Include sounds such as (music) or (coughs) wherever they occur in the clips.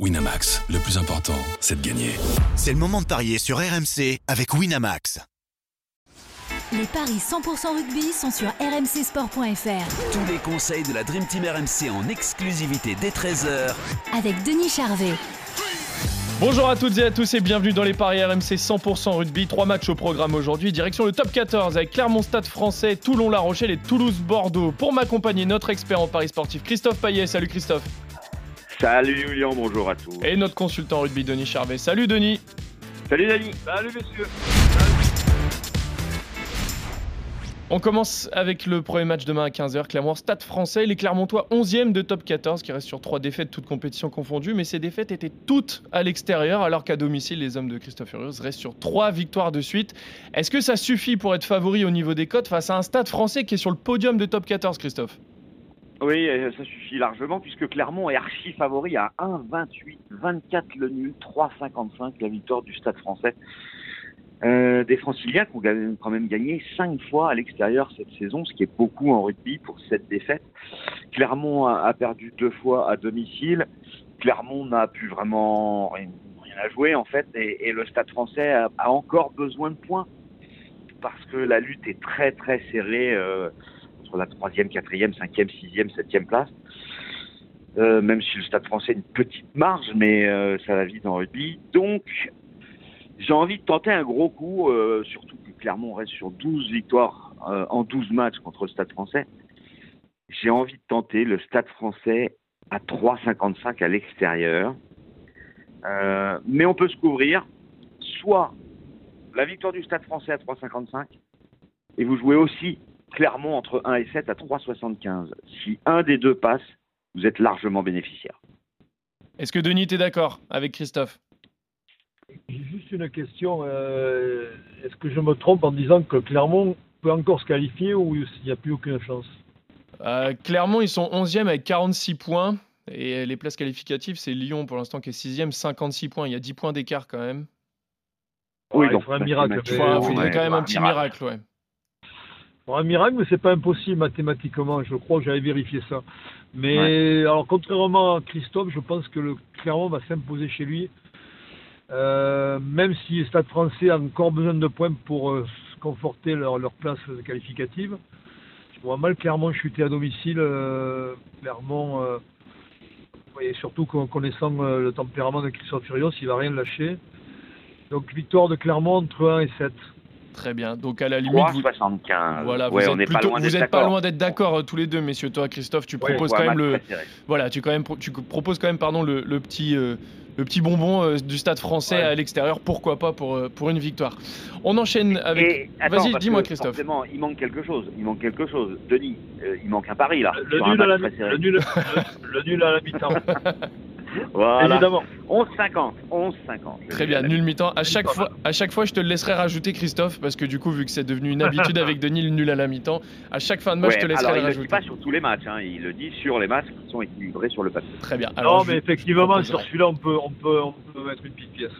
Winamax, le plus important, c'est de gagner. C'est le moment de parier sur RMC avec Winamax. Les paris 100% rugby sont sur rmcsport.fr. Tous les conseils de la Dream Team RMC en exclusivité dès 13h Avec Denis Charvet. Bonjour à toutes et à tous et bienvenue dans les paris RMC 100% rugby. Trois matchs au programme aujourd'hui. Direction le top 14 avec Clermont-Stade français, Toulon-La Rochelle et Toulouse-Bordeaux. Pour m'accompagner, notre expert en paris sportif, Christophe Payet. Salut Christophe. Salut Julien, bonjour à tous. Et notre consultant rugby, Denis Charvet. Salut Denis. Salut Denis. Salut messieurs. On commence avec le premier match demain à 15h. Clermont Stade français. Les Clermontois 11e de top 14 qui restent sur trois défaites, toutes compétitions confondues. Mais ces défaites étaient toutes à l'extérieur alors qu'à domicile, les hommes de Christophe Furieuse restent sur trois victoires de suite. Est-ce que ça suffit pour être favori au niveau des cotes face à un Stade français qui est sur le podium de top 14, Christophe? Oui, euh, ça suffit largement puisque Clermont est archi favori à 1,28, 24 le nul, 3,55 la victoire du Stade français. Euh, des Franciliens qui ont quand même gagné 5 fois à l'extérieur cette saison, ce qui est beaucoup en rugby pour cette défaite. Clermont a, perdu deux fois à domicile. Clermont n'a plus vraiment rien, à jouer en fait et, le Stade français a, encore besoin de points parce que la lutte est très très serrée. Euh, la troisième, quatrième, cinquième, sixième, septième place. Euh, même si le Stade français a une petite marge, mais euh, ça va vite en rugby. Donc, j'ai envie de tenter un gros coup, euh, surtout que Clermont reste sur 12 victoires en 12 matchs contre le Stade français. J'ai envie de tenter le Stade français à 3,55 à l'extérieur. mais on peut se couvrir soit la victoire du Stade français à 3,55 et vous jouez aussi clairement entre 1 et 7 à 3,75. Si un des deux passe, vous êtes largement bénéficiaire. Est-ce que Denis, est d'accord avec Christophe? J'ai juste une question. Euh, est-ce que je me trompe en disant que Clermont peut encore se qualifier ou il n'y a plus aucune chance? Euh, Clermont, ils sont 11e avec 46 points. Et les places qualificatives, c'est Lyon pour l'instant qui est 6e, 56 points. Il y a 10 points d'écart quand même. Oui, il faudrait un miracle. Il faudrait, quand même un petit miracle, ouais un miracle, mais c'est pas impossible mathématiquement. Je crois que j'avais vérifié ça. Mais alors, contrairement à Christophe, je pense que le Clermont va s'imposer chez lui. Euh, même si le Stade français a encore besoin de points pour euh, conforter leur, place qualificative. Je vois mal Clermont chuter à domicile. Euh, Clermont, et surtout connaissant le tempérament de Christophe Furios, il va rien lâcher. Donc victoire de Clermont entre 1 et 7. Très bien. Donc à la limite, 3,75. Voilà, vous n'êtes pas loin vous êtes pas loin d'être d'accord euh, tous les deux, messieurs. Toi, Christophe, tu proposes quand même le, voilà, tu quand même, tu proposes quand même, pardon, le, petit. Euh, le petit bonbon euh, du stade français à l'extérieur, pourquoi pas pour, pour une victoire. On enchaîne avec. Vas-y, dis-moi, Christophe. Forcément, il manque quelque chose. Il manque quelque chose. Denis, il manque un pari là. Le, nul, à la, le, nul, (laughs) le nul à la mi-temps. (laughs) Voilà. Évidemment. 11,50. 11,50. Très bien, nul mi-temps. À chaque, fois, à chaque fois, je te le laisserai rajouter, Christophe, parce que du coup, vu que c'est devenu une habitude avec Denis, le nul à la mi-temps, à chaque fin de match, je te laisserai alors, le rajouter. Il ne le dit pas sur tous les matchs, hein. il le dit sur les matchs qui sont équilibrés sur le papier. Très bien. Alors, non, mais effectivement, sur celui-là, on peut, on, peut, on peut mettre une petite pièce.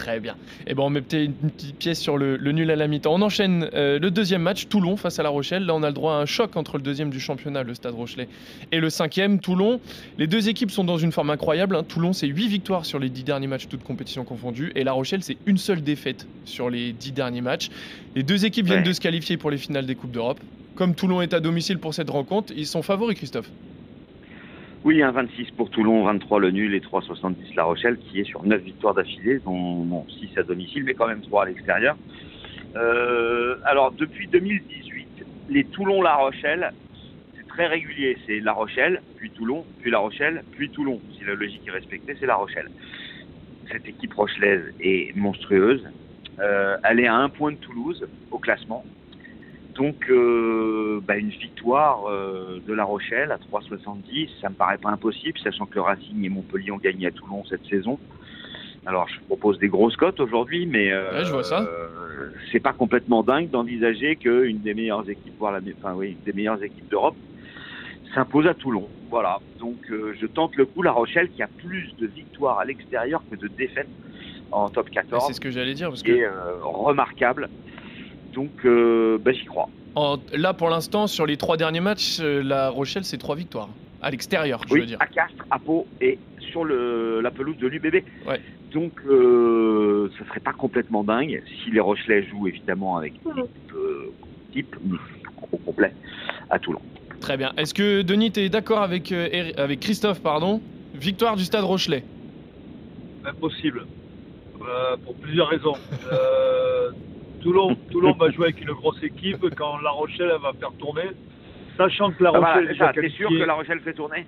Très bien. Et eh ben on met peut-être une petite pièce sur le, nul à la mi-temps. On enchaîne euh, le deuxième match, Toulon face à La Rochelle. Là, on a le droit à un choc entre le deuxième du championnat, le Stade Rochelet, et le cinquième, Toulon. Les deux équipes sont dans une forme incroyable. Hein. Toulon, c'est 8 victoires sur les 10 derniers matchs, toutes compétitions confondues. Et La Rochelle, c'est une seule défaite sur les 10 derniers matchs. Les deux équipes viennent de se qualifier pour les finales des Coupes d'Europe. Comme Toulon est à domicile pour cette rencontre, ils sont favoris, Christophe. Oui, un 26 pour Toulon, 23 le nul et 3,70 La Rochelle, qui est sur 9 victoires d'affilée, dont 6 à domicile, mais quand même 3 à l'extérieur. Euh, alors, depuis 2018, les Toulon-La Rochelle, c'est très régulier. C'est La Rochelle, puis Toulon, puis La Rochelle, puis Toulon. Si la logique est respectée, c'est La Rochelle. Cette équipe rochelaise est monstrueuse. Euh, elle est à un point de Toulouse au classement. Donc, euh, bah, une victoire euh, de La Rochelle à 3,70, ça me paraît pas impossible, sachant que le Racing et Montpellier ont gagné à Toulon cette saison. Alors, je propose des grosses cotes aujourd'hui, mais euh, je vois ça. c'est pas complètement dingue d'envisager qu'une des meilleures équipes, voire la, enfin oui, des meilleures équipes d'Europe, s'impose à Toulon. Voilà. Donc, je tente le coup. La Rochelle qui a plus de victoires à l'extérieur que de défaites en top 14. C'est ce que j'allais dire. Parce que... remarquable. Donc, euh, bah, j'y crois. là, pour l'instant, sur les trois derniers matchs, euh, La Rochelle, c'est trois victoires. À l'extérieur, je Oui, veux dire. à Castres, à Pau et sur le, la pelouse de l'UBB. Ouais. Donc, euh, ça serait pas complètement dingue si les Rochelais jouent évidemment avec une équipe euh, type au complet à Toulon. Très bien. Est-ce que Denis, tu es d'accord avec, euh, avec Christophe pardon? Victoire du Stade Rochelet. Impossible. Euh, pour plusieurs raisons. (laughs) Toulon, Toulon va jouer avec une grosse équipe quand La Rochelle elle va faire tourner. Sachant que La Ah, voilà, Rochelle t'es sûr que La Rochelle fait tourner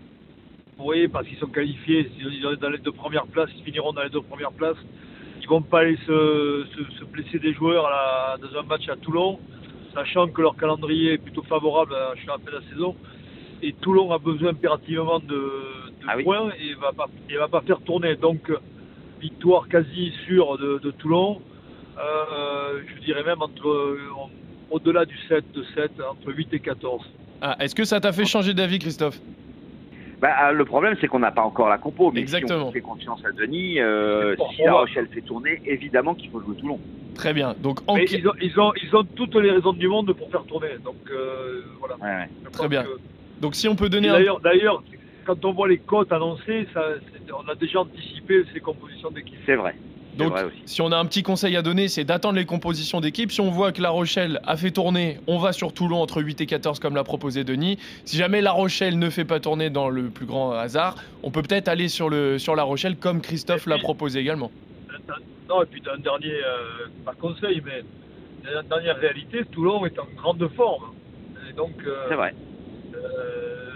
Oui, parce qu'ils sont qualifiés. Ils sont dans les deux premières places. Ils finiront dans les deux premières places. Ils vont pas aller se, se- se blesser des joueurs à la- dans un match à Toulon, sachant que leur calendrier est plutôt favorable à la fin de la saison. Et Toulon a besoin impérativement de, de Ah oui. points et va pas, et va pas faire tourner. Donc, victoire quasi sûre de, de Toulon. Euh, je dirais même entre euh, au-delà du 7 de 7, entre 8 et 14. Ah, Est-ce que ça t'a fait changer d'avis, Christophe? Bah, le problème, c'est qu'on n'a pas encore la compo. Mais si Exactement. on fait confiance à Denis, euh, si La. Rochelle fait tourner, évidemment qu'il faut jouer Toulon. Très bien. Donc, en... Mais ils ont, ils, ont, ils ont toutes les raisons du monde pour faire tourner. Donc, euh, voilà. Ouais, ouais. Je Très bien. que- Donc, si on peut donner un... D'ailleurs, d'ailleurs, quand on voit les cotes annoncées, ça, on a déjà anticipé ces compositions d'équipe. C'est vrai. Donc, vrai aussi. si on a un petit conseil à donner, c'est d'attendre les compositions d'équipe. Si on voit que La Rochelle a fait tourner, on va sur Toulon entre 8 et 14 comme l'a proposé Denis. Si jamais La Rochelle ne fait pas tourner dans le plus grand hasard, on peut peut-être aller sur, le, sur La Rochelle comme Christophe l'a proposé également. Non, et puis un dernier, euh, pas conseil, mais une dernière réalité, Toulon est en grande forme. Et donc, euh, C'est vrai. euh,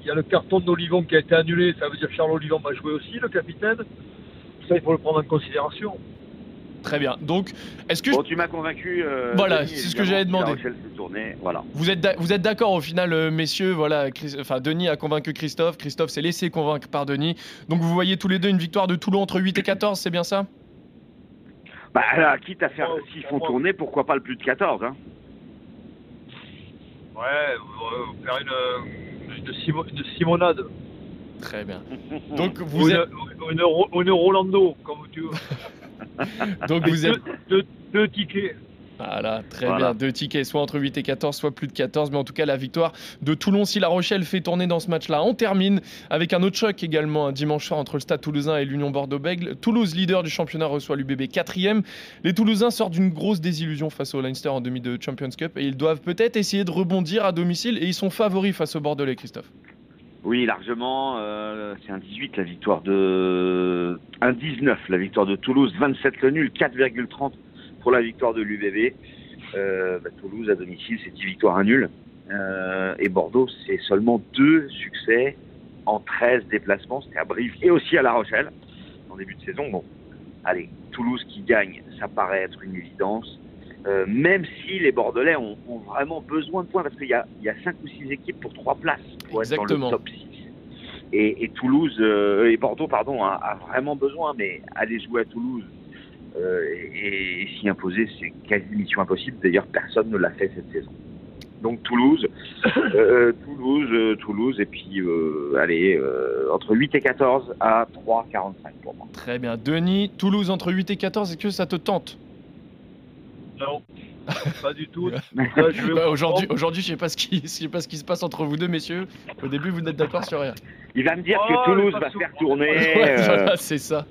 il y a le carton d'Olivon qui a été annulé, ça veut dire que Charles Olivon va jouer aussi, le capitaine. Ça, il faut le prendre en considération. Très bien. Donc, est-ce que je- Bon, tu m'as convaincu. euh, Voilà, Denis, c'est ce que fait tourner, voilà. vous êtes, d'a- vous êtes d'accord au final, euh, messieurs Voilà, Chris- enfin, Denis a convaincu Christophe. Christophe s'est laissé convaincre par Denis. Donc, vous voyez tous les deux une victoire de Toulon entre 8 et 14, c'est bien ça? Bah, là, quitte à faire, Oh, s'ils font moi. tourner, pourquoi pas le plus de 14 hein Ouais, euh, faire une, une, Simo- une Simonade. Très bien. Donc, Ou vous une, êtes, une, une Rolando, comme tu veux. (laughs) donc vous êtes Deux, deux- deux tickets. Voilà, très Voilà. bien. Deux tickets, soit entre 8 et 14, soit plus de 14. Mais en tout cas, la victoire de Toulon, si La Rochelle fait tourner dans ce match-là. On termine avec un autre choc également, un dimanche soir entre le Stade toulousain et l'Union Bordeaux-Bègles. Toulouse, leader du championnat, reçoit l'UBB 4 Les Toulousains sortent d'une grosse désillusion face au Leinster en demi de Champions Cup et ils doivent peut-être essayer de rebondir à domicile et ils sont favoris face au Bordelais, Christophe. Oui, largement. euh, c'est un 18 la victoire de. Un 19 la victoire de Toulouse, 27 le nul, 4,30 pour la victoire de l'UBB. Euh, bah, Toulouse à domicile, c'est 10 victoires, un nul. Euh, et Bordeaux, c'est seulement deux succès en 13 déplacements. C'était à Brive et aussi à La Rochelle en début de saison. Bon, allez, Toulouse qui gagne, ça paraît être une évidence. Euh, même si les Bordelais ont, ont vraiment besoin de points, parce qu'il y a, il y a 5 ou 6 équipes pour 3 places pour être dans le top 6. Et, et Toulouse, euh, et Bordeaux, pardon, a, a vraiment besoin, mais aller jouer à Toulouse euh, et, et s'y imposer, c'est quasi mission impossible. D'ailleurs, personne ne l'a fait cette saison. Donc Toulouse, (coughs) Toulouse, Toulouse, et puis allez, entre 8 et 14 à 3,45 pour moi. Très bien. Denis, Toulouse entre 8 et 14, est-ce que ça te tente? Non, pas du tout. (laughs) Bah, au Aujourd'hui, aujourd'hui, je sais pas ce qui, (laughs) je sais pas ce qui se passe entre vous deux, messieurs. Au début, vous n'êtes d'accord sur rien. Il va me dire Oh, que Toulouse mais pas va sous- faire tourner. (laughs) Ouais, euh, voilà, c'est ça.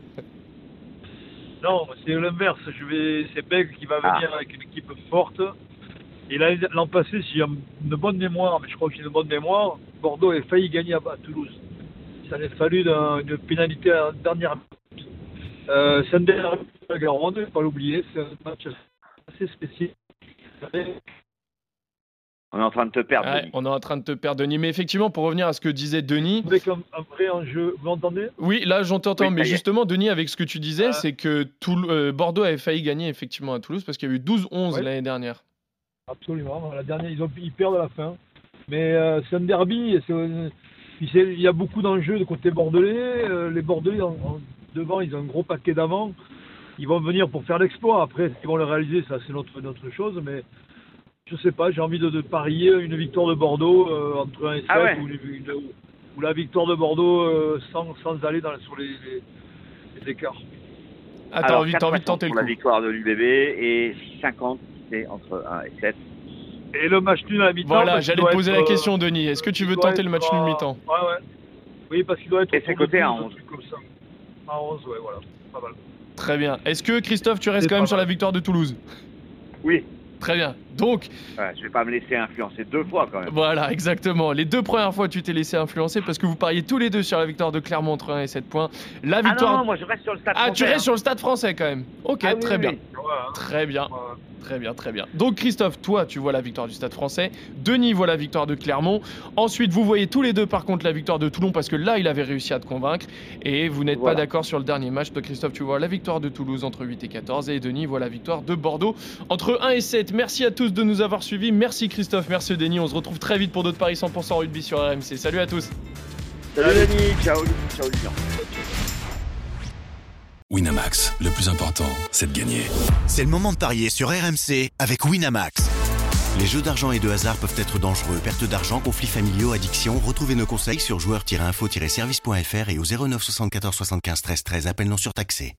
Non, c'est l'inverse. Je vais, c'est Beg qui va Ah. venir avec une équipe forte. Et l'an passé, si j'ai une bonne mémoire, mais je crois que j'ai une bonne mémoire, Bordeaux a failli gagner à, à Toulouse. Ça a fallu d'un- une pénalité à la dernière minute. Euh, c'est un derby de la Garonne, il ne faut pas l'oublier, c'est un match assez spécial. On est en train de te perdre. Ouais, Denis. on est en train de te perdre, Denis. Mais effectivement, pour revenir à ce que disait Denis, Avec un, un vrai enjeu, vous m'entendez? Oui, là, j'entends, Oui, mais justement, Denis, avec ce que tu disais, Euh. c'est que Toul- euh, Bordeaux avait failli gagner effectivement à Toulouse parce qu'il y a eu 12-11 Ouais. l'année dernière. Absolument. La dernière, ils, ont, ils perdent à la fin. Mais euh, c'est un derby. euh, Il y a beaucoup d'enjeux de côté bordelais. Euh, les Bordelais, en, en- devant, ils ont un gros paquet d'avant. Ils vont venir pour faire l'exploit. Après, ils vont le réaliser, ça c'est notre, notre chose. Mais je sais pas, j'ai envie de, de parier une victoire de Bordeaux euh, entre 1 et 7 Ah ouais. ou, une- une- ou la victoire de Bordeaux euh, sans, sans aller dans, sur les, les- les écarts. Ah, t'as envie, envie de 4,60 tenter le pour la coup. victoire de l'UBB et 6,50 c'est entre 1 et 7. Et le match nul à la mi-temps. Voilà, j'allais te poser être, la euh, question, Denis. Est-ce que tu veux tenter le match nul à- mi-temps Ouais, ouais. Oui, parce qu'il doit être. Et c'est coté à 12, 11. un truc Comme ça. À 11, ouais, voilà. Pas mal. Très bien. Est-ce que Christophe, tu restes quand même sur la victoire de Toulouse? Oui, Très bien. Donc, Ouais, je vais pas me laisser influencer deux fois quand même. voilà, exactement. Les deux premières fois, tu t'es laissé influencer parce que vous pariez tous les deux sur la victoire de Clermont entre 1 et 7 points. La Ah victoire. non, non, moi je reste sur le stade Ah, tu français, restes hein. sur le stade français quand même. Ok, Ah oui, très oui, bien. oui. Très bien. Très bien, très bien. Donc Christophe, toi, tu vois la victoire du Stade français. Denis voit la victoire de Clermont. Ensuite, vous voyez tous les deux, par contre, la victoire de Toulon parce que là, il avait réussi à te convaincre. Et vous n'êtes pas d'accord sur le dernier match. Toi, Christophe, tu vois la victoire de Toulouse entre 8 et 14. Et Denis voit la victoire de Bordeaux entre 1 et 7. Merci à tous de nous avoir suivis. Merci Christophe, merci Denis. On se retrouve très vite pour d'autres paris 100% rugby sur RMC. Salut à tous. Salut Denis, ciao, ciao. Winamax, le plus important, c'est de gagner. C'est le moment de parier sur RMC avec Winamax. Les jeux d'argent et de hasard peuvent être dangereux. Perte d'argent, conflits familiaux, addiction. Retrouvez nos conseils sur joueurs-info-service.fr et au 09 74 75 13 13. Appel non surtaxé.